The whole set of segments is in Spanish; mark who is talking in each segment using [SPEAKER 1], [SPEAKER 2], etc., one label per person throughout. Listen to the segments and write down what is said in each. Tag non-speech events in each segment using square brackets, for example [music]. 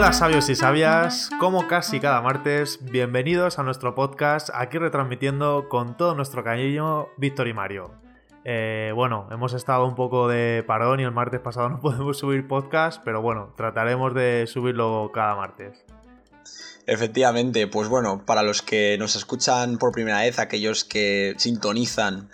[SPEAKER 1] Hola sabios y sabias, como casi cada martes, bienvenidos a nuestro podcast, aquí retransmitiendo con todo nuestro cariño Víctor y Mario. Eh, bueno, hemos estado un poco de parón y el martes pasado no [laughs] podemos subir podcast, pero bueno, trataremos de subirlo cada martes.
[SPEAKER 2] Efectivamente, pues bueno, para los que nos escuchan por primera vez, aquellos que sintonizan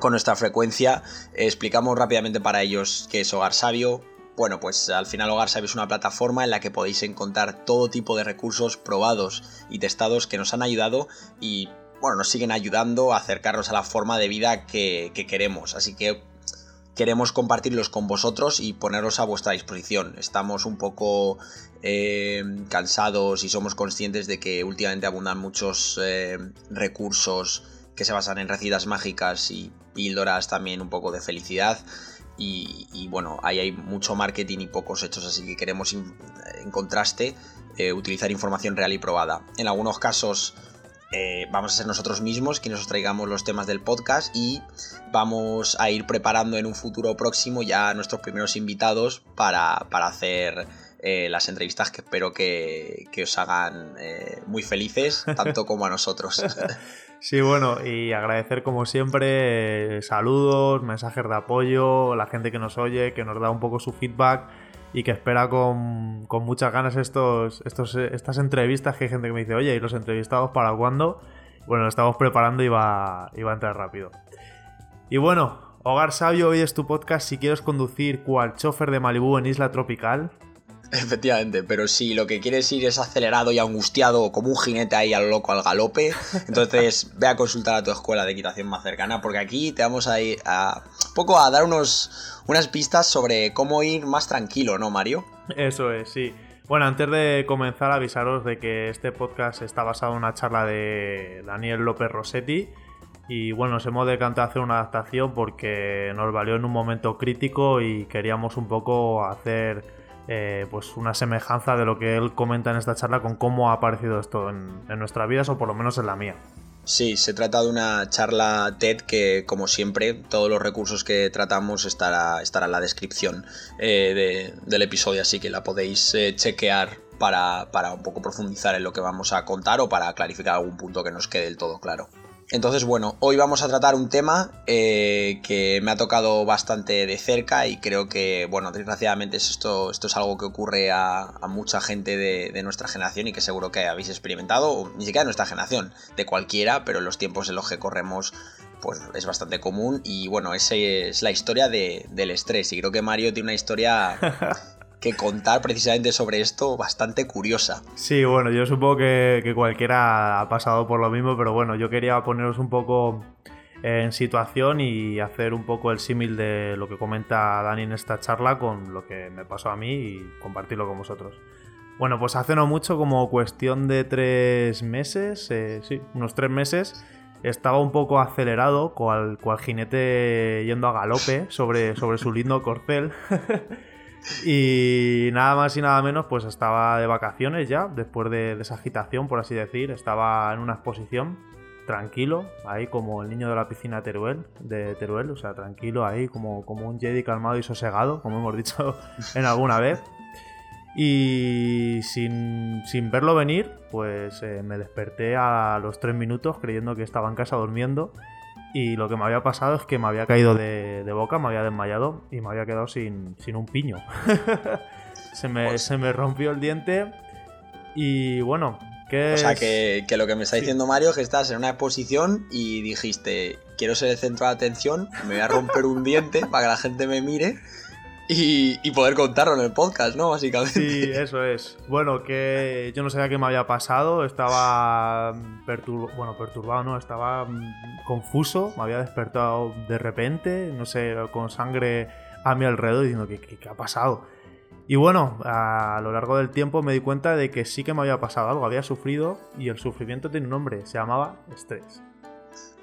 [SPEAKER 2] con nuestra frecuencia, explicamos rápidamente para ellos qué es Hogar Sabio. Bueno, pues al final Hogar Sabio es una plataforma en la que podéis encontrar todo tipo de recursos probados y testados que nos han ayudado y bueno, nos siguen ayudando a acercarnos a la forma de vida que, queremos. Así que queremos compartirlos con vosotros y ponerlos a vuestra disposición. Estamos un poco eh, cansados y somos conscientes de que últimamente abundan muchos eh, recursos que se basan en recetas mágicas y píldoras también un poco de felicidad. Y, bueno, ahí hay mucho marketing y pocos hechos, así que queremos en contraste eh, utilizar información real y probada. En algunos casos eh, vamos a ser nosotros mismos quienes os traigamos los temas del podcast y vamos a ir preparando en un futuro próximo ya nuestros primeros invitados para, hacer eh, las entrevistas que espero que, os hagan eh, muy felices, [laughs] tanto como a nosotros. [laughs]
[SPEAKER 1] Sí, bueno, y agradecer como siempre saludos, mensajes de apoyo, la gente que nos oye, que nos da un poco su feedback y que espera con, muchas ganas estos, estos, estas entrevistas que hay gente que me dice, oye, ¿y los entrevistados para cuándo? Bueno, lo estamos preparando y va, y va a entrar rápido. Y bueno, Hogar Sabio, hoy es tu podcast si quieres conducir cual chofer de Malibú en Isla Tropical.
[SPEAKER 2] Efectivamente, pero si lo que quieres ir es acelerado y angustiado como un jinete ahí al loco al galope, [laughs] entonces ve a consultar a tu escuela de equitación más cercana porque aquí te vamos a ir a poco a dar unos, unas pistas sobre cómo ir más tranquilo, ¿no, Mario?
[SPEAKER 1] Eso es, sí. Bueno, antes de comenzar, avisaros de que este podcast está basado en una charla de Daniel López Rossetti. Y bueno, nos hemos decantado a hacer una adaptación porque nos valió en un momento crítico y queríamos un poco hacer eh, pues una semejanza de lo que él comenta en esta charla con cómo ha aparecido esto en, en nuestras vidas o por lo menos en la mía.
[SPEAKER 2] Sí, se trata de una charla TED que, como siempre, todos los recursos que tratamos estará, estará en la descripción eh, del episodio, así que la podéis eh, chequear para, para un poco profundizar en lo que vamos a contar o para clarificar algún punto que nos quede del todo claro. Entonces, bueno, hoy vamos a tratar un tema eh, que me ha tocado bastante de cerca y creo que, bueno, desgraciadamente esto, esto es algo que ocurre a, mucha gente de, nuestra generación y que seguro que habéis experimentado, o ni siquiera de nuestra generación, de cualquiera, pero en los tiempos en los que corremos pues es bastante común y bueno, esa es la historia del estrés y creo que Mario tiene una historia [laughs] que contar precisamente sobre esto bastante curiosa.
[SPEAKER 1] Sí, bueno, yo supongo que, cualquiera ha pasado por lo mismo, pero bueno, yo quería poneros un poco en situación y hacer un poco el símil de lo que comenta Dani en esta charla con lo que me pasó a mí y compartirlo con vosotros. Bueno, pues hace no mucho, como cuestión de tres meses, eh, sí, unos tres meses, estaba un poco acelerado, cual, cual jinete yendo a galope sobre, sobre su lindo corcel. [laughs] Y nada más y nada menos, pues estaba de vacaciones ya, después de, esa agitación, por así decir. Estaba en una exposición, tranquilo, ahí como el niño de la piscina Teruel, de Teruel, o sea, tranquilo ahí, como, como un Jedi calmado y sosegado, como hemos dicho [laughs] en alguna vez. Y sin, verlo venir, pues eh, me desperté a los tres minutos creyendo que estaba en casa durmiendo y lo que me había pasado es que me había caído de, boca, me había desmayado y me había quedado sin, un piño. [laughs] se, me, se, me, rompió el diente y bueno,
[SPEAKER 2] ¿qué O sea, que, lo que me está diciendo Mario es que estás en una exposición y dijiste, quiero ser el centro de atención, me voy a romper un diente para que la gente me mire y, poder contarlo en el podcast, ¿no? Básicamente.
[SPEAKER 1] Sí, eso es. Bueno, que yo no sabía qué me había pasado, estaba bueno, perturbado, ¿no? Estaba confuso, me había despertado de repente, no sé, con sangre a mi alrededor diciendo, ¿qué, qué, qué ha pasado? Y bueno, a lo largo del tiempo me di cuenta de que sí que me había pasado algo, había sufrido y el sufrimiento tiene un nombre, se llamaba estrés.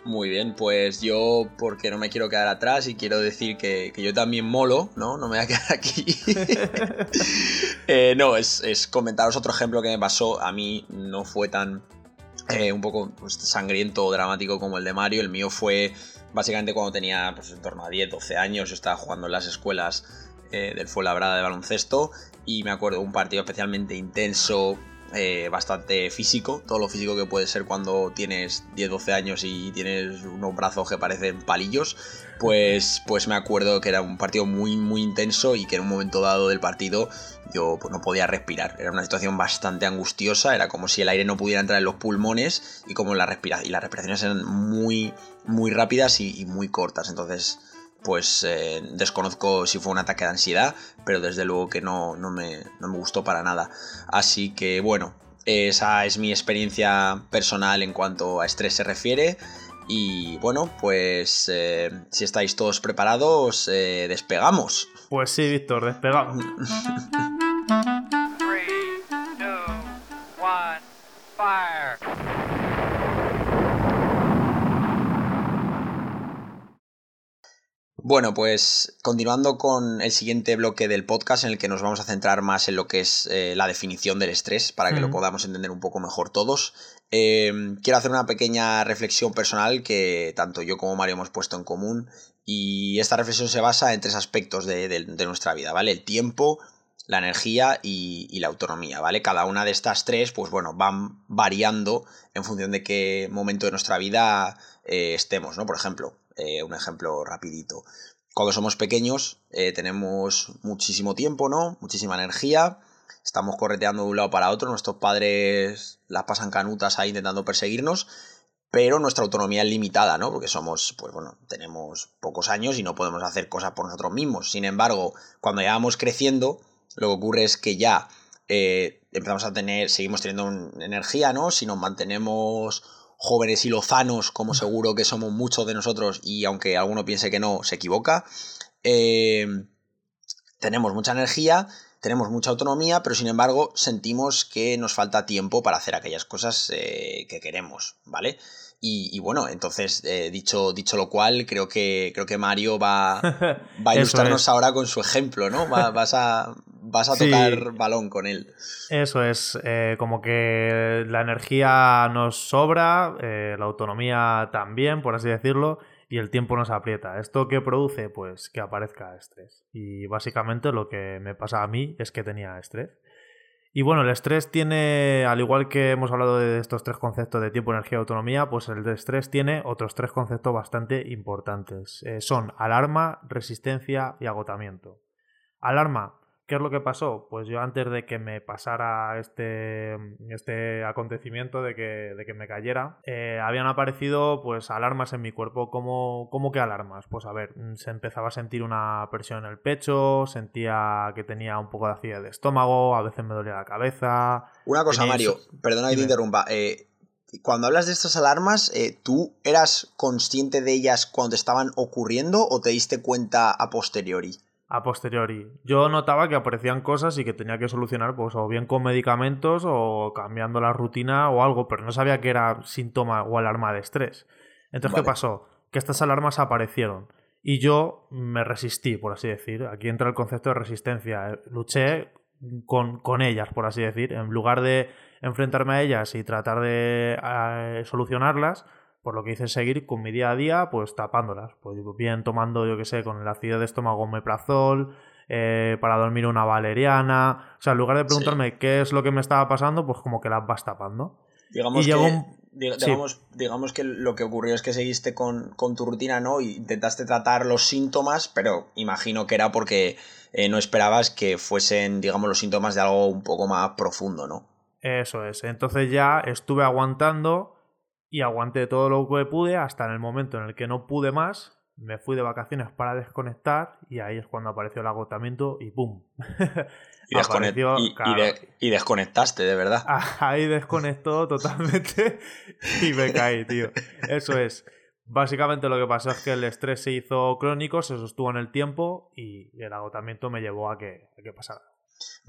[SPEAKER 2] Muy bien, pues yo, porque no me quiero quedar atrás y quiero decir que, yo también molo, ¿no? No me voy a quedar aquí. [laughs] Eh, no, es, comentaros otro ejemplo que me pasó. A mí no fue tan eh, un poco pues, sangriento o dramático como el de Mario. El mío fue básicamente cuando tenía pues, en torno a 10, 12 años. Yo estaba jugando en las escuelas eh, del Fuenlabrada de baloncesto y me acuerdo un partido especialmente intenso, eh, bastante físico, todo lo físico que puede ser cuando tienes 10-12 años y tienes unos brazos que parecen palillos, pues, pues me acuerdo que era un partido muy muy intenso y que en un momento dado del partido yo pues, no podía respirar, era una situación bastante angustiosa, era como si el aire no pudiera entrar en los pulmones y como la respira y las respiraciones eran muy muy rápidas y, muy cortas, entonces pues eh, desconozco si fue un ataque de ansiedad, pero desde luego que no, no, me, no me gustó para nada. Así que bueno, esa es mi experiencia personal en cuanto a estrés se refiere. Y bueno, pues eh, si estáis todos preparados, eh, despegamos.
[SPEAKER 1] Pues sí, Víctor, despegamos. [laughs]
[SPEAKER 2] Bueno, pues continuando con el siguiente bloque del podcast en el que nos vamos a centrar más en lo que es eh, la definición del estrés para que lo podamos entender un poco mejor todos. Eh, quiero hacer una pequeña reflexión personal que tanto yo como Mario hemos puesto en común y esta reflexión se basa en tres aspectos de, nuestra vida, ¿vale? El tiempo, la energía y, la autonomía, ¿vale? Cada una de estas tres, pues bueno, van variando en función de qué momento de nuestra vida eh, estemos, ¿no? Por ejemplo, eh, un ejemplo rapidito. Cuando somos pequeños eh, tenemos muchísimo tiempo, ¿no? Muchísima energía. Estamos correteando de un lado para otro. Nuestros padres las pasan canutas ahí intentando perseguirnos. Pero nuestra autonomía es limitada, ¿no? Porque somos, pues bueno, tenemos pocos años y no podemos hacer cosas por nosotros mismos. Sin embargo, cuando ya vamos creciendo, lo que ocurre es que ya eh, empezamos a tener, seguimos teniendo energía, ¿no? Si nos mantenemos jóvenes y lozanos, como seguro que somos muchos de nosotros, y aunque alguno piense que no, se equivoca. Eh, tenemos mucha energía, tenemos mucha autonomía, pero sin embargo sentimos que nos falta tiempo para hacer aquellas cosas eh, que queremos, ¿vale? Y, bueno, entonces, eh, dicho, dicho lo cual, creo que, creo que Mario va, [laughs] va a ilustrarnos ahora con su ejemplo, ¿no? vas a, vas a tocar balón con él.
[SPEAKER 1] Eso es, eh, como que la energía nos sobra, eh, la autonomía también, por así decirlo, y el tiempo nos aprieta. ¿Esto qué produce? Pues que aparezca estrés. Y básicamente lo que me pasa a mí es que tenía estrés. Y bueno, el estrés tiene, al igual que hemos hablado de estos tres conceptos de tiempo, energía y autonomía, pues el estrés tiene otros tres conceptos bastante importantes. Eh, son alarma, resistencia y agotamiento. Alarma, ¿Qué es lo que pasó? Pues yo antes de que me pasara este, este acontecimiento, de que, de que me cayera, eh, habían aparecido pues alarmas en mi cuerpo. ¿Cómo, ¿Cómo que alarmas? Pues a ver, se empezaba a sentir una presión en el pecho, sentía que tenía un poco de acidez de estómago, a veces me dolía la cabeza.
[SPEAKER 2] Una cosa, Mario, perdona que te interrumpa. Eh, cuando hablas de estas alarmas, eh, ¿tú eras consciente de ellas cuando estaban ocurriendo o te diste cuenta a posteriori?
[SPEAKER 1] A posteriori. Yo notaba que aparecían cosas y que tenía que solucionar, pues, o bien con medicamentos o cambiando la rutina o algo, pero no sabía que era síntoma o alarma de estrés. Entonces, ¿qué pasó? Que estas alarmas aparecieron y yo me resistí, por así decir. Aquí entra el concepto de resistencia. Luché con, con ellas, por así decir. En lugar de enfrentarme a ellas y tratar de eh, solucionarlas, por lo que hice seguir con mi día a día, pues tapándolas. Pues bien tomando, yo que sé, con el ácido de estómago meprazol, eh, para dormir una valeriana. O sea, en lugar de preguntarme qué es lo que me estaba pasando, pues como que las vas tapando.
[SPEAKER 2] Digamos, que, digamos, digamos que lo que ocurrió es que seguiste con, tu rutina, ¿no? Y intentaste tratar los síntomas, pero imagino que era porque eh, no esperabas que fuesen, digamos, los síntomas de algo un poco más profundo, ¿no?
[SPEAKER 1] Eso es. Entonces ya estuve aguantando y aguanté todo lo que pude hasta en el momento en el que no pude más, me fui de vacaciones para desconectar y ahí es cuando apareció el agotamiento y ¡pum!
[SPEAKER 2] y, desconectaste, de verdad.
[SPEAKER 1] Ahí desconectó [laughs] totalmente y me caí, tío. Eso es. Básicamente lo que pasó es que el estrés se hizo crónico, se sostuvo en el tiempo y el agotamiento me llevó a que, a que pasara.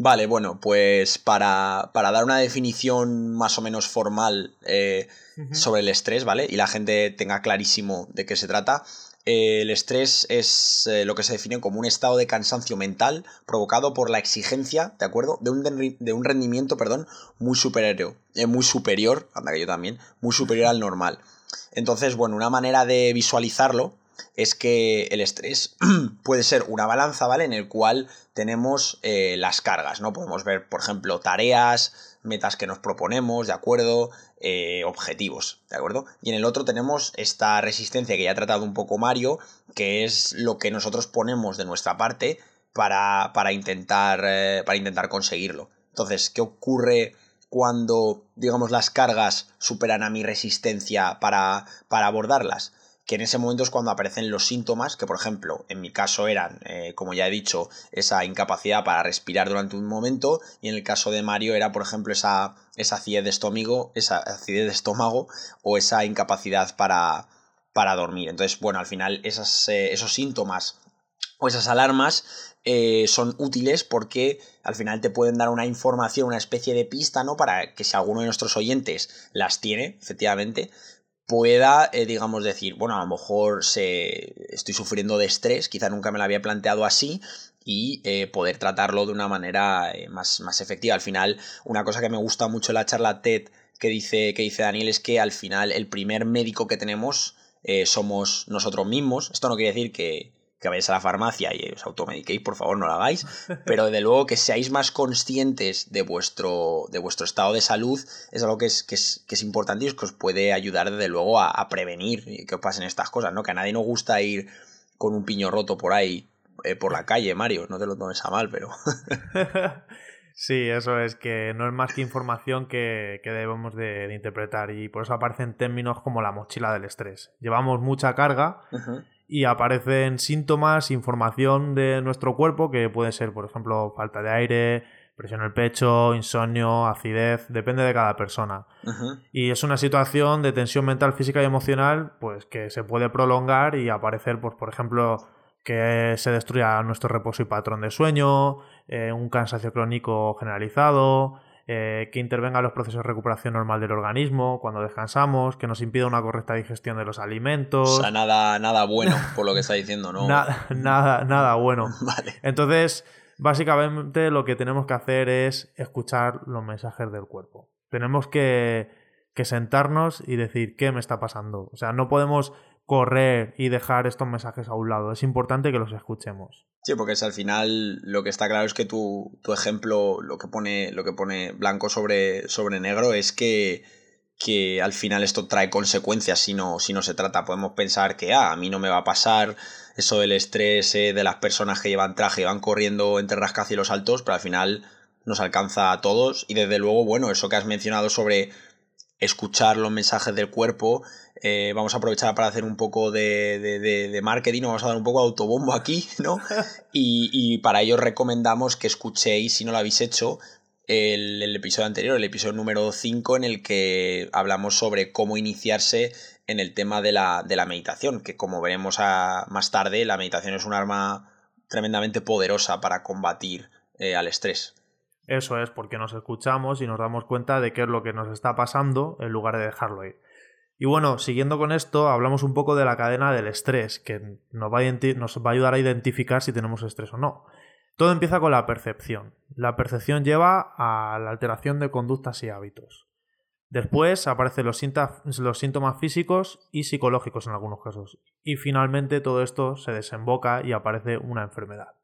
[SPEAKER 2] Vale, bueno, pues para, dar una definición más o menos formal eh, sobre el estrés, ¿vale? Y la gente tenga clarísimo de qué se trata. Eh, el estrés es eh, lo que se define como un estado de cansancio mental provocado por la exigencia, ¿de acuerdo? De un, de un rendimiento, perdón, muy superior, muy superior, anda que yo también, muy superior al normal. Entonces, bueno, una manera de visualizarlo es que el estrés [clears throat] puede ser una balanza, ¿vale? En el cual tenemos eh, las cargas, ¿no? Podemos ver, por ejemplo, tareas, metas que nos proponemos, ¿de acuerdo? Eh, objetivos, ¿de acuerdo? Y en el otro tenemos esta resistencia que ya ha tratado un poco Mario, que es lo que nosotros ponemos de nuestra parte para, para intentar, eh, para intentar conseguirlo. Entonces, ¿qué ocurre cuando, digamos, las cargas superan a mi resistencia para, para abordarlas? Que en ese momento es cuando aparecen los síntomas, que por ejemplo, en mi caso eran, eh, como ya he dicho, esa incapacidad para respirar durante un momento, y en el caso de Mario era, por ejemplo, esa, esa acidez de estómago, esa acidez de estómago o esa incapacidad para, para dormir. Entonces, bueno, al final esas, eh, esos síntomas o esas alarmas eh, son útiles porque al final te pueden dar una información, una especie de pista, ¿no? Para que si alguno de nuestros oyentes las tiene, efectivamente, pueda, eh, digamos, decir, bueno, a lo mejor se, estoy sufriendo de estrés, quizá nunca me lo había planteado así, y eh, poder tratarlo de una manera eh, más, más, efectiva. Al final, una cosa que me gusta mucho la charla TED que dice, que dice Daniel es que al final el primer médico que tenemos somos nosotros mismos. Esto no quiere decir que, que vayáis a la farmacia y os automediquéis, por favor, no lo hagáis, [laughs] pero de luego que seáis más conscientes de vuestro, de vuestro estado de salud es algo que es, que es, que es importante y que os puede ayudar, desde luego, a, a, prevenir que os pasen estas cosas, ¿no? Que a nadie nos gusta ir con un piño roto por ahí, eh, por la calle, Mario, no te lo tomes a mal, pero... [laughs]
[SPEAKER 1] Sí, eso es que no es más que información que, que debemos de, de, interpretar y por eso aparecen términos como la mochila del estrés. Llevamos mucha carga uh -huh y aparecen síntomas, información de nuestro cuerpo que puede ser, por ejemplo, falta de aire, presión en el pecho, insomnio, acidez, depende de cada persona. Uh -huh. Y es una situación de tensión mental, física y emocional, pues que se puede prolongar y aparecer, pues, por ejemplo, que se destruya nuestro reposo y patrón de sueño, eh, un cansancio crónico generalizado, eh, que intervenga en los procesos de recuperación normal del organismo cuando descansamos, que nos impida una correcta digestión de los alimentos.
[SPEAKER 2] O sea, nada, nada bueno, por lo que está diciendo, ¿no? [laughs]
[SPEAKER 1] nada, nada, nada bueno. [laughs]
[SPEAKER 2] vale.
[SPEAKER 1] Entonces, básicamente lo que tenemos que hacer es escuchar los mensajes del cuerpo. Tenemos que, que sentarnos y decir qué me está pasando. O sea, no podemos correr y dejar estos mensajes a un lado. Es importante que los escuchemos.
[SPEAKER 2] Sí, porque es al final lo que está claro es que tu, tu ejemplo, lo que pone, lo que pone blanco sobre, sobre negro, es que, que al final esto trae consecuencias si no, si no se trata. Podemos pensar que ah, a mí no me va a pasar eso del estrés eh, de las personas que llevan traje y van corriendo entre rascacielos altos, pero al final nos alcanza a todos. Y desde luego, bueno, eso que has mencionado sobre escuchar los mensajes del cuerpo. Eh, vamos a aprovechar para hacer un poco de, de, de, de, marketing, vamos a dar un poco de autobombo aquí, ¿no? [laughs] Y, y, para ello recomendamos que escuchéis, si no lo habéis hecho, el, el, episodio anterior, el episodio número 5, en el que hablamos sobre cómo iniciarse en el tema de la, de la meditación, que como veremos a, más tarde, la meditación es un arma tremendamente poderosa para combatir eh, al estrés.
[SPEAKER 1] Eso es, porque nos escuchamos y nos damos cuenta de qué es lo que nos está pasando en lugar de dejarlo ir. Y bueno, siguiendo con esto, hablamos un poco de la cadena del estrés, que nos va, a, ayudar a identificar si tenemos estrés o no. Todo empieza con la percepción. La percepción lleva a la alteración de conductas y hábitos. Después aparecen los síntomas físicos y psicológicos en algunos casos. Y finalmente todo esto se desemboca y aparece una enfermedad.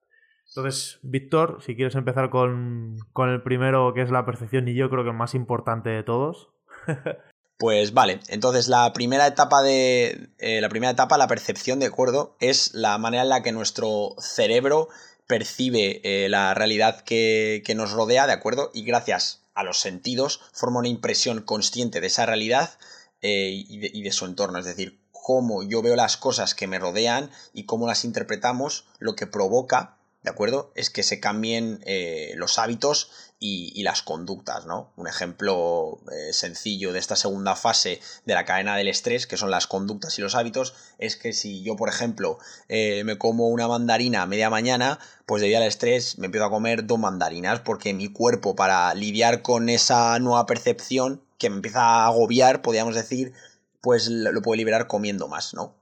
[SPEAKER 1] Entonces, Víctor, si quieres empezar con, con, el primero, que es la percepción, y yo creo que el más importante de todos. [laughs]
[SPEAKER 2] pues vale, entonces la primera etapa de. Eh, la primera etapa, la percepción, de acuerdo, es la manera en la que nuestro cerebro percibe eh, la realidad que, que nos rodea, ¿de acuerdo? Y gracias a los sentidos forma una impresión consciente de esa realidad eh, y, de, y de su entorno. Es decir, cómo yo veo las cosas que me rodean y cómo las interpretamos, lo que provoca ¿de acuerdo? Es que se cambien eh, los hábitos y, las conductas, ¿no? Un ejemplo eh, sencillo de esta segunda fase de la cadena del estrés, que son las conductas y los hábitos, es que si yo, por ejemplo, eh, me como una mandarina a media mañana, pues debido al estrés me empiezo a comer dos mandarinas, porque mi cuerpo, para lidiar con esa nueva percepción que me empieza a agobiar, podríamos decir, pues lo puede liberar comiendo más, ¿no?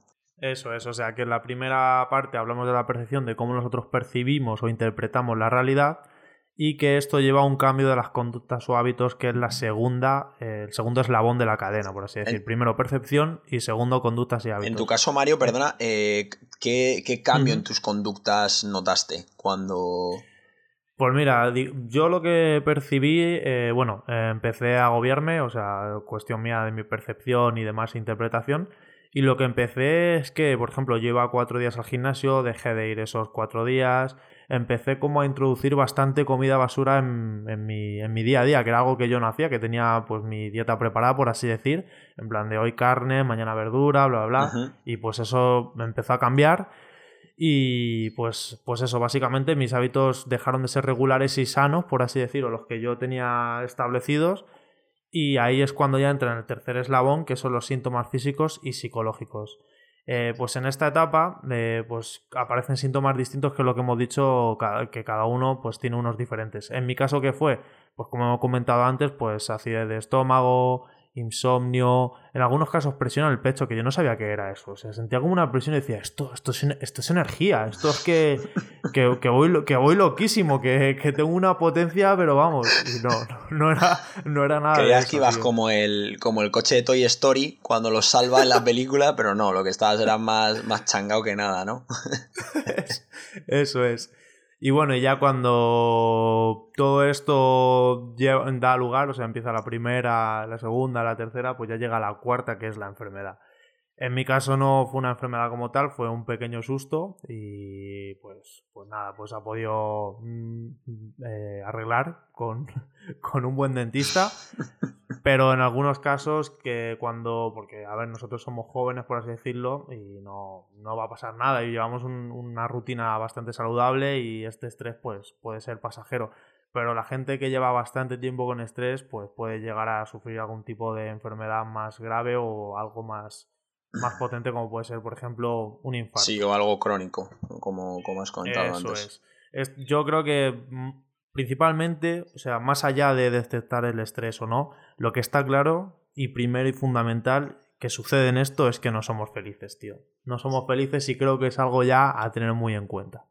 [SPEAKER 1] Eso es, o sea que en la primera parte hablamos de la percepción, de cómo nosotros percibimos o interpretamos la realidad, y que esto lleva a un cambio de las conductas o hábitos que es la segunda, eh, el segundo eslabón de la cadena, por así decir. Primero percepción y segundo conductas y hábitos.
[SPEAKER 2] En tu caso, Mario, perdona, eh, ¿qué, cambio en tus conductas notaste cuando...
[SPEAKER 1] Pues mira, yo lo que percibí, eh, bueno, empecé a agobiarme, o sea, cuestión mía de mi percepción y demás interpretación. Y lo que empecé es que, por ejemplo, yo iba cuatro días al gimnasio, dejé de ir esos cuatro días, empecé como a introducir bastante comida basura en, en, mi, en, mi, día a día, que era algo que yo no hacía, que tenía pues mi dieta preparada, por así decir, en plan de hoy carne, mañana verdura, bla, bla, bla. Y pues eso me empezó a cambiar. Y pues, pues eso, básicamente mis hábitos dejaron de ser regulares y sanos, por así decirlo, los que yo tenía establecidos. Y ahí es cuando ya entra en el tercer eslabón, que son los síntomas físicos y psicológicos. Eh, pues en esta etapa eh, pues aparecen síntomas distintos que lo que hemos dicho, que cada uno pues tiene unos diferentes. En mi caso, ¿qué fue? Pues como hemos comentado antes, pues acidez de estómago, insomnio, en algunos casos presión en el pecho, que yo no sabía qué era eso. O sea, sentía como una presión y decía, esto, esto, es, esto es energía, esto es que, que, voy, que voy loquísimo, que, tengo una potencia, pero vamos, no, [laughs] no, era, no era nada.
[SPEAKER 2] Creías que ibas como el, como el coche de Toy Story cuando lo salva en la [laughs] película, pero no, lo que estabas era más, más changao que nada, ¿no? [laughs]
[SPEAKER 1] eso es. Y bueno, ya cuando todo esto da lugar, o sea, empieza la primera, la segunda, la tercera, pues ya llega la cuarta, que es la enfermedad. En mi caso no fue una enfermedad como tal, fue un pequeño susto y pues, pues nada, pues ha podido mm, eh, arreglar con, [laughs] con, un buen dentista. Pero en algunos casos que cuando, porque a ver, nosotros somos jóvenes por así decirlo y no, no va a pasar nada y llevamos una rutina bastante saludable y este estrés pues puede ser pasajero. Pero la gente que lleva bastante tiempo con estrés pues puede llegar a sufrir algún tipo de enfermedad más grave o algo más más potente como puede ser, por ejemplo, un infarto.
[SPEAKER 2] Sí, o algo crónico, como, como has comentado antes.
[SPEAKER 1] Es. Yo creo que mm, principalmente, o sea, más allá de detectar el estrés o no, lo que está claro y primero y fundamental que sucede en esto es que no somos felices, tío. No somos felices y creo que es algo ya a tener muy en cuenta.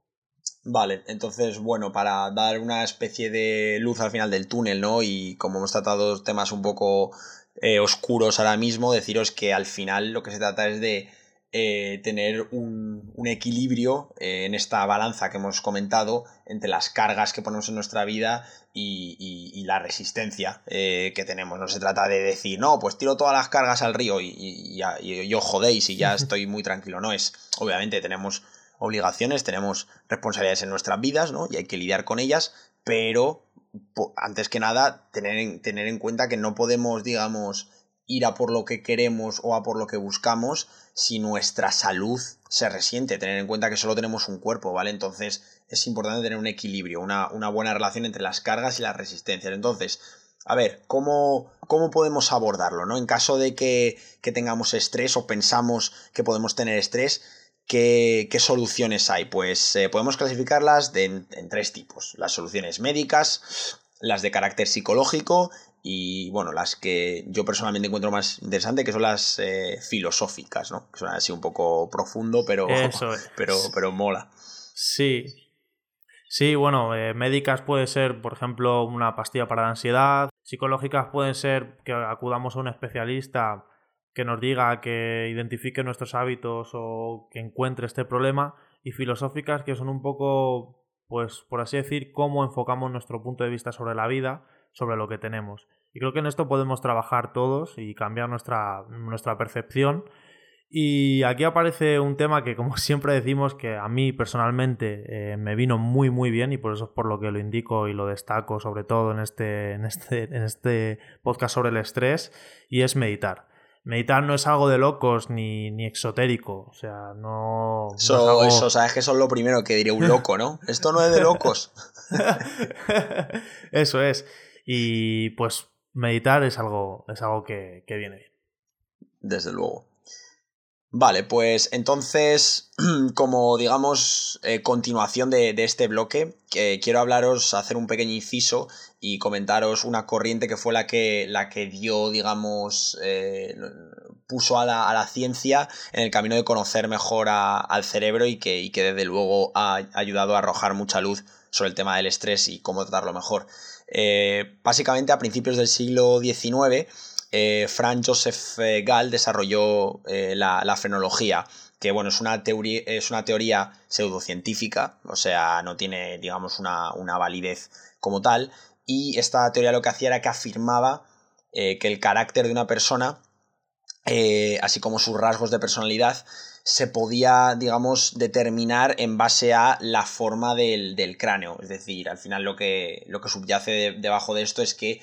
[SPEAKER 2] Vale, entonces, bueno, para dar una especie de luz al final del túnel, ¿no? Y como hemos tratado temas un poco eh, oscuros ahora mismo, deciros que al final lo que se trata es de eh, tener un, equilibrio eh, en esta balanza que hemos comentado entre las cargas que ponemos en nuestra vida y, la resistencia que tenemos. No se trata de decir, no, pues tiro todas las cargas al río y, yo jodéis y ya [laughs] estoy muy tranquilo. No es, obviamente tenemos obligaciones, tenemos responsabilidades en nuestras vidas, ¿no? Y hay que lidiar con ellas, pero antes que nada, tener en, tener en cuenta que no podemos, digamos, ir a por lo que queremos o a por lo que buscamos si nuestra salud se resiente. Tener en cuenta que solo tenemos un cuerpo, ¿vale? Entonces es importante tener un equilibrio, una, buena relación entre las cargas y las resistencias. Entonces, a ver, ¿cómo, cómo podemos abordarlo, ¿no? En caso de que, que tengamos estrés o pensamos que podemos tener estrés, ¿Qué, soluciones hay? Pues eh, podemos clasificarlas en, tres tipos. Las soluciones médicas, las de carácter psicológico y, bueno, las que yo personalmente encuentro más interesante, que son las eh, filosóficas, ¿no? Que son así un poco profundo, pero, [laughs] pero, pero mola.
[SPEAKER 1] Sí. Sí, bueno, eh, médicas puede ser, por ejemplo, una pastilla para la ansiedad. Psicológicas pueden ser que acudamos a un especialista que nos diga, que identifique nuestros hábitos o que encuentre este problema, y filosóficas que son un poco, pues por así decir, cómo enfocamos nuestro punto de vista sobre la vida, sobre lo que tenemos. Y creo que en esto podemos trabajar todos y cambiar nuestra, nuestra percepción. Y aquí aparece un tema que, como [laughs] siempre decimos, que a mí personalmente eh, me vino muy muy bien y por eso es por lo que lo indico y lo destaco, sobre todo en este, en este, en este podcast sobre el estrés, y es meditar meditar no es algo de locos ni, ni exotérico. O sea, no.
[SPEAKER 2] Eso, eso, sabes que eso es lo primero que diría un loco, ¿no? [laughs] Esto no es de locos. [laughs]
[SPEAKER 1] eso es. Y pues meditar es algo, es algo que, que viene bien.
[SPEAKER 2] Desde luego. Vale, pues entonces, [clears throat] como digamos, eh, continuación de, este bloque, quiero hablaros, hacer un pequeño inciso y comentaros una corriente que fue la que, la que dio, digamos, eh, puso a la, ciencia en el camino de conocer mejor al cerebro y que, que desde luego ha ayudado a arrojar mucha luz sobre el tema del estrés y cómo tratarlo mejor. Eh, básicamente a principios del siglo XIX, eh, Franz Joseph eh, Gall desarrolló la, frenología, que bueno, es una, teoría, es una teoría pseudocientífica, o sea, no tiene, digamos, una, una validez como tal, y esta teoría lo que hacía era que afirmaba que el carácter de una persona, así como sus rasgos de personalidad, se podía, digamos, determinar en base a la forma del, cráneo. Es decir, al final lo que, lo que subyace debajo de esto es que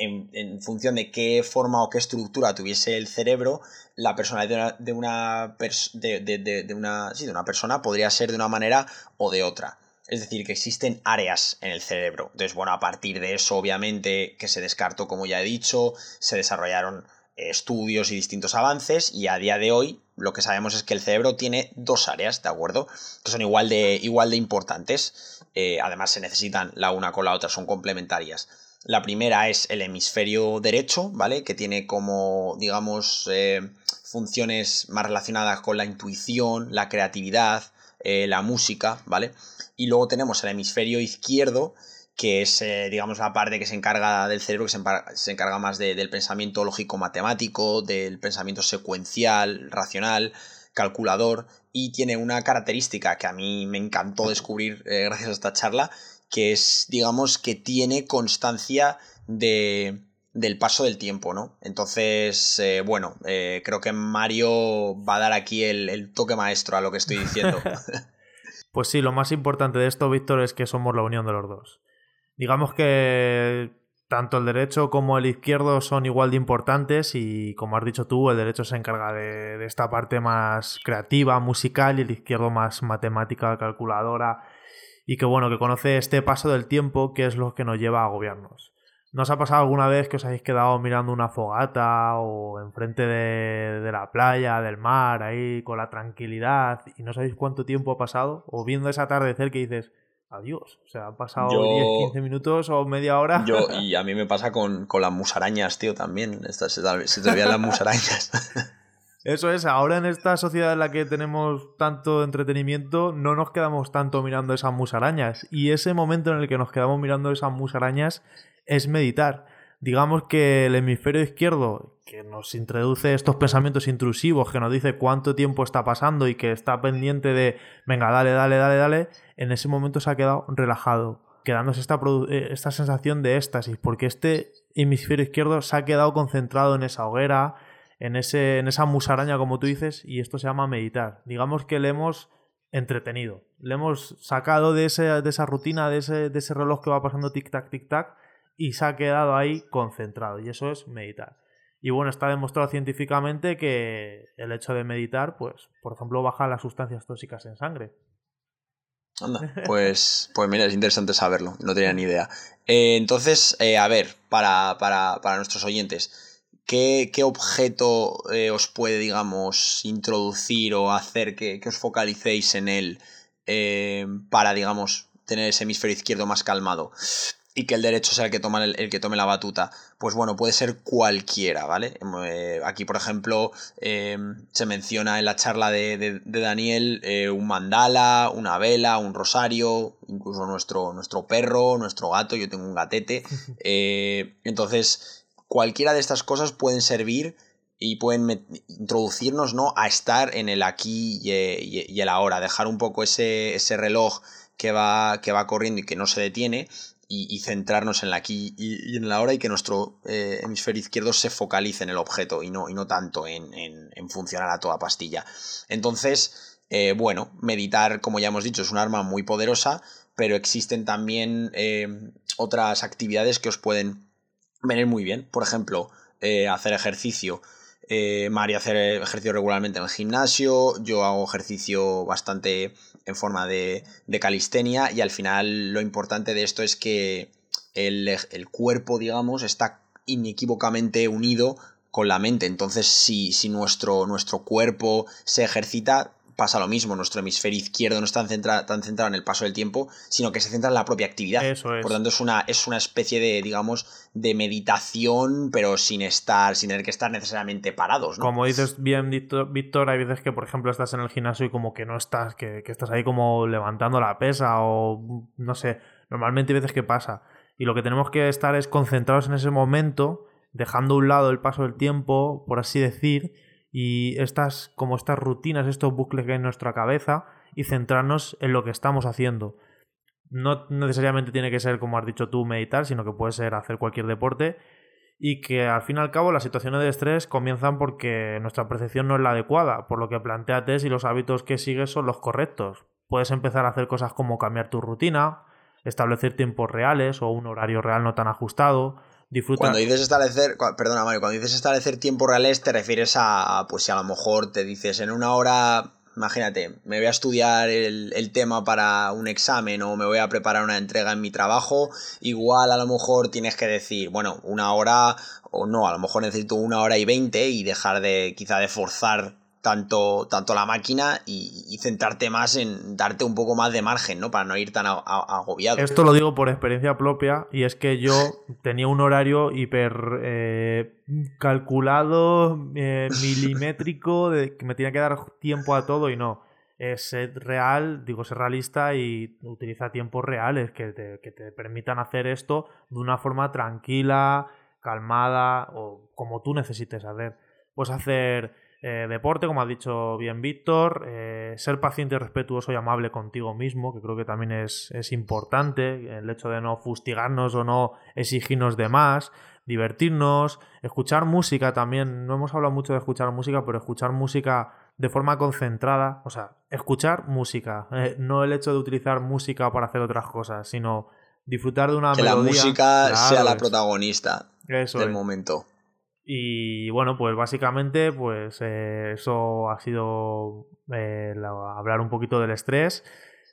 [SPEAKER 2] en, función de qué forma o qué estructura tuviese el cerebro, la personalidad de una, de, de, una, de una persona podría ser de una manera o de otra. Es decir, que existen áreas en el cerebro. Entonces, bueno, a partir de eso, obviamente, que se descartó, como ya he dicho, se desarrollaron estudios y distintos avances y a día de hoy lo que sabemos es que el cerebro tiene dos áreas, ¿de acuerdo? Que son igual de, igual de importantes. Eh, además se necesitan la una con la otra, son complementarias. La primera es el hemisferio derecho, ¿vale? Que tiene como, digamos, eh, funciones más relacionadas con la intuición, la creatividad, eh, la música, ¿vale? Y luego tenemos el hemisferio izquierdo, que es, eh, digamos, la parte que se encarga del cerebro, que se, encarga más del pensamiento lógico-matemático, del pensamiento secuencial, racional, calculador, y tiene una característica que a mí me encantó descubrir eh, gracias a esta charla, que es, digamos, que tiene constancia de, del paso del tiempo, ¿no? Entonces, eh, bueno, creo que Mario va a dar aquí el, el toque maestro a lo que estoy diciendo. [laughs]
[SPEAKER 1] pues sí, lo más importante de esto, Víctor, es que somos la unión de los dos. Digamos que tanto el derecho como el izquierdo son igual de importantes y como has dicho tú, el derecho se encarga de, esta parte más creativa, musical y el izquierdo más matemática, calculadora y que bueno, que conoce este paso del tiempo que es lo que nos lleva a gobiernos. ¿No os ha pasado alguna vez que os habéis quedado mirando una fogata o enfrente de, de, la playa, del mar, ahí con la tranquilidad y no sabéis cuánto tiempo ha pasado? O viendo ese atardecer que dices, adiós. O sea, han pasado 10, 15 minutos o media hora.
[SPEAKER 2] Yo, [laughs] y a mí me pasa con, las musarañas, tío, también. Estas, se, te veían las musarañas. [laughs]
[SPEAKER 1] Eso es, ahora en esta sociedad en la que tenemos tanto entretenimiento, no nos quedamos tanto mirando esas musarañas. Y ese momento en el que nos quedamos mirando esas musarañas es meditar. Digamos que el hemisferio izquierdo, que nos introduce estos pensamientos intrusivos, que nos dice cuánto tiempo está pasando y que está pendiente de, venga, dale, dale, dale, dale, en ese momento se ha quedado relajado, quedándose esta, eh, esta sensación de éxtasis, porque este hemisferio izquierdo se ha quedado concentrado en esa hoguera, en, ese, en esa musaraña, como tú dices, y esto se llama meditar. Digamos que le hemos entretenido, le hemos sacado de, ese, de esa rutina, de ese, de ese reloj que va pasando tic-tac, tic-tac, y se ha quedado ahí concentrado, y eso es meditar. Y bueno, está demostrado científicamente que el hecho de meditar, pues, por ejemplo, baja las sustancias tóxicas en sangre.
[SPEAKER 2] Anda, [laughs] pues, pues mira, es interesante saberlo, no tenía ni idea. Eh, entonces, eh, a ver, para, para, para, nuestros oyentes, ¿qué, qué objeto eh, os puede, digamos, introducir o hacer que, que os focalicéis en él para, digamos, tener ese hemisferio izquierdo más calmado? y que el derecho sea el que, toma el, que tome la batuta. Pues bueno, puede ser cualquiera, ¿vale? Eh, aquí, por ejemplo, em, se menciona en la charla de, Daniel eh, un mandala, una vela, un rosario, incluso nuestro, nuestro perro, nuestro gato, yo tengo un gatete. [laughs] Eh, entonces, cualquiera de estas cosas pueden servir y pueden introducirnos ¿no? a estar en el aquí y, el ahora, dejar un poco ese, ese reloj que va, que va corriendo y que no se detiene y, centrarnos en la aquí y, en la hora y que nuestro eh, hemisferio izquierdo se focalice en el objeto y no, y no tanto en, funcionar a toda pastilla. Entonces, eh, bueno, meditar, como ya hemos dicho, es un arma muy poderosa, pero existen también eh, otras actividades que os pueden venir muy bien. Por ejemplo, hacer ejercicio. Mario hace ejercicio regularmente en el gimnasio, yo hago ejercicio bastante en forma de, calistenia y al final lo importante de esto es que el, cuerpo, digamos, está inequívocamente unido con la mente. Entonces, si, si nuestro, nuestro cuerpo se ejercita, pasa lo mismo, nuestro hemisferio izquierdo no está tan centrado en el paso del tiempo, sino que se centra en la propia actividad.
[SPEAKER 1] Eso es.
[SPEAKER 2] Por tanto, es una, es una especie de, digamos, de meditación, pero sin estar, sin tener que estar necesariamente parados. ¿no?
[SPEAKER 1] Como dices bien, Víctor, hay veces que, por ejemplo, estás en el gimnasio y como que no estás, que, que estás ahí como levantando la pesa o no sé, normalmente hay veces que pasa. Y lo que tenemos que estar es concentrados en ese momento, dejando a un lado el paso del tiempo, por así decir, y estas, como estas rutinas, estos bucles que hay en nuestra cabeza, y centrarnos en lo que estamos haciendo. No necesariamente tiene que ser, como has dicho tú, meditar, sino que puede ser hacer cualquier deporte y que al fin y al cabo las situaciones de estrés comienzan porque nuestra percepción no es la adecuada, por lo que planteate si los hábitos que sigues son los correctos. Puedes empezar a hacer cosas como cambiar tu rutina, establecer tiempos reales o un horario real no tan ajustado. Disfruta...
[SPEAKER 2] Cuando dices establecer, perdona Mario, cuando dices establecer tiempos reales te refieres a, pues si a lo mejor te dices en una hora, imagínate, me voy a estudiar el, el, tema para un examen o me voy a preparar una entrega en mi trabajo, igual a lo mejor tienes que decir, bueno, una hora o no, a lo mejor necesito una hora y veinte y dejar de quizá de forzar tanto, tanto la máquina y, centrarte más en darte un poco más de margen, ¿no? Para no ir tan agobiado.
[SPEAKER 1] Esto lo digo por experiencia propia y es que yo [laughs] tenía un horario hiper eh, calculado, eh, milimétrico, de que me tenía que dar tiempo a todo y no. Es ser real, digo, ser realista y utiliza tiempos reales que te, que te permitan hacer esto de una forma tranquila, calmada o como tú necesites hacer. Pues hacer eh, deporte, como ha dicho bien Víctor, eh, ser paciente, respetuoso y amable contigo mismo, que creo que también es, es, importante, el hecho de no fustigarnos o no exigirnos de más, divertirnos, escuchar música también, no hemos hablado mucho de escuchar música, pero escuchar música de forma concentrada, o sea, escuchar música, eh, no el hecho de utilizar música para hacer otras cosas, sino disfrutar de una
[SPEAKER 2] que
[SPEAKER 1] melodía.
[SPEAKER 2] Que la música sea la protagonista del momento.
[SPEAKER 1] Y bueno, pues básicamente, pues eh, eso ha sido eh, hablar un poquito del estrés,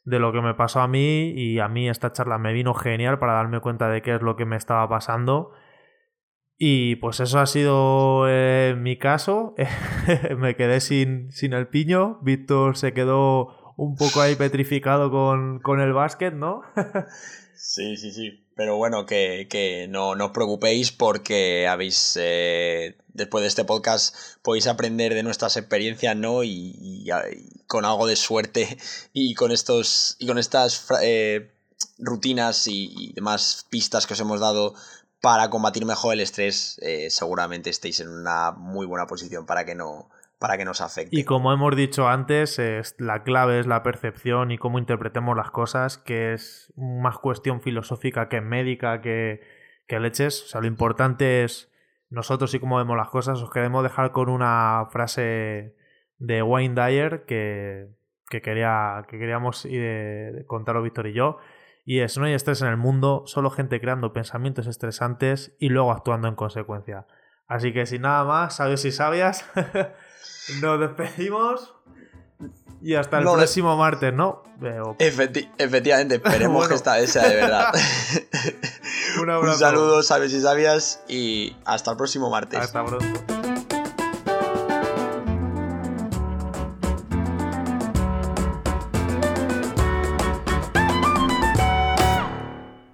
[SPEAKER 1] de lo que me pasó a mí y a mí esta charla me vino genial para darme cuenta de qué es lo que me estaba pasando. Y pues eso ha sido eh, mi caso. [laughs] me quedé sin, sin el piño. Víctor se quedó un poco ahí petrificado con, con el básquet, ¿no? [laughs]
[SPEAKER 2] sí, sí, sí. Pero bueno, que, no, os preocupéis porque habéis, eh, después de este podcast, podéis aprender de nuestras experiencias, ¿no? Y, con algo de suerte [laughs] y con estos y con estas eh, rutinas y, demás pistas que os hemos dado para combatir mejor el estrés, eh, seguramente estéis en una muy buena posición para que no, para que nos afecte.
[SPEAKER 1] Y como hemos dicho antes, es, la clave es la percepción y cómo interpretemos las cosas, que es más cuestión filosófica que médica, que, que leches. O sea, lo importante es nosotros y cómo vemos las cosas. Os queremos dejar con una frase de Wayne Dyer que, que, quería, que queríamos eh, contaros Víctor y yo. Y es, no hay estrés en el mundo, solo gente creando pensamientos estresantes y luego actuando en consecuencia. Así que sin nada más, sabios y sabias, [laughs] Nos despedimos. Y hasta el próximo martes, ¿no?
[SPEAKER 2] efectivamente, esperemos que esta vez sea de verdad. [laughs] [laughs] Un, Un saludo, sabios y sabias, y hasta el próximo martes.
[SPEAKER 1] Hasta pronto.